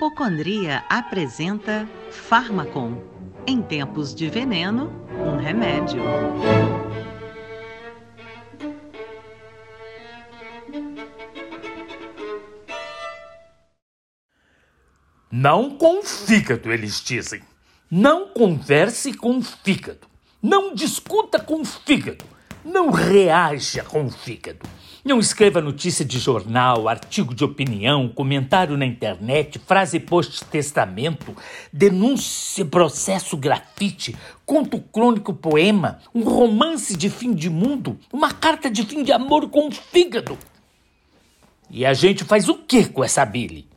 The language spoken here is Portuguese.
Hipocondria apresenta Farmacon. Em tempos de veneno, um remédio. Não com fígado, eles dizem. Não converse com fígado. Não discuta com fígado. Não reaja com o fígado. Não escreva notícia de jornal, artigo de opinião, comentário na internet, frase post-testamento, denúncia, processo grafite, conto crônico poema, um romance de fim de mundo, uma carta de fim de amor com o fígado. E a gente faz o que com essa bile?